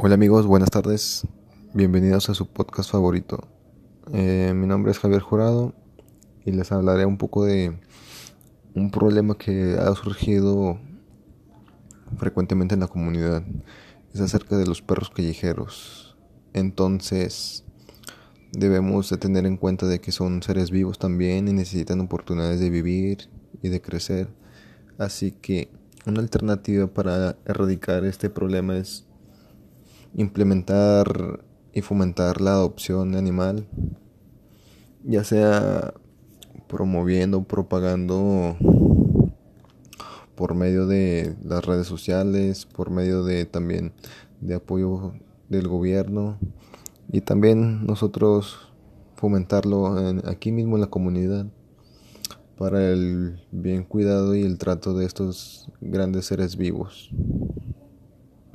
Hola amigos, buenas tardes. Bienvenidos a su podcast favorito. Eh, mi nombre es Javier Jurado y les hablaré un poco de un problema que ha surgido frecuentemente en la comunidad. Es acerca de los perros callejeros. Entonces, debemos de tener en cuenta de que son seres vivos también y necesitan oportunidades de vivir y de crecer. Así que una alternativa para erradicar este problema es implementar y fomentar la adopción animal, ya sea promoviendo, propagando por medio de las redes sociales, por medio de también de apoyo del gobierno y también nosotros fomentarlo aquí mismo en la comunidad para el bien cuidado y el trato de estos grandes seres vivos.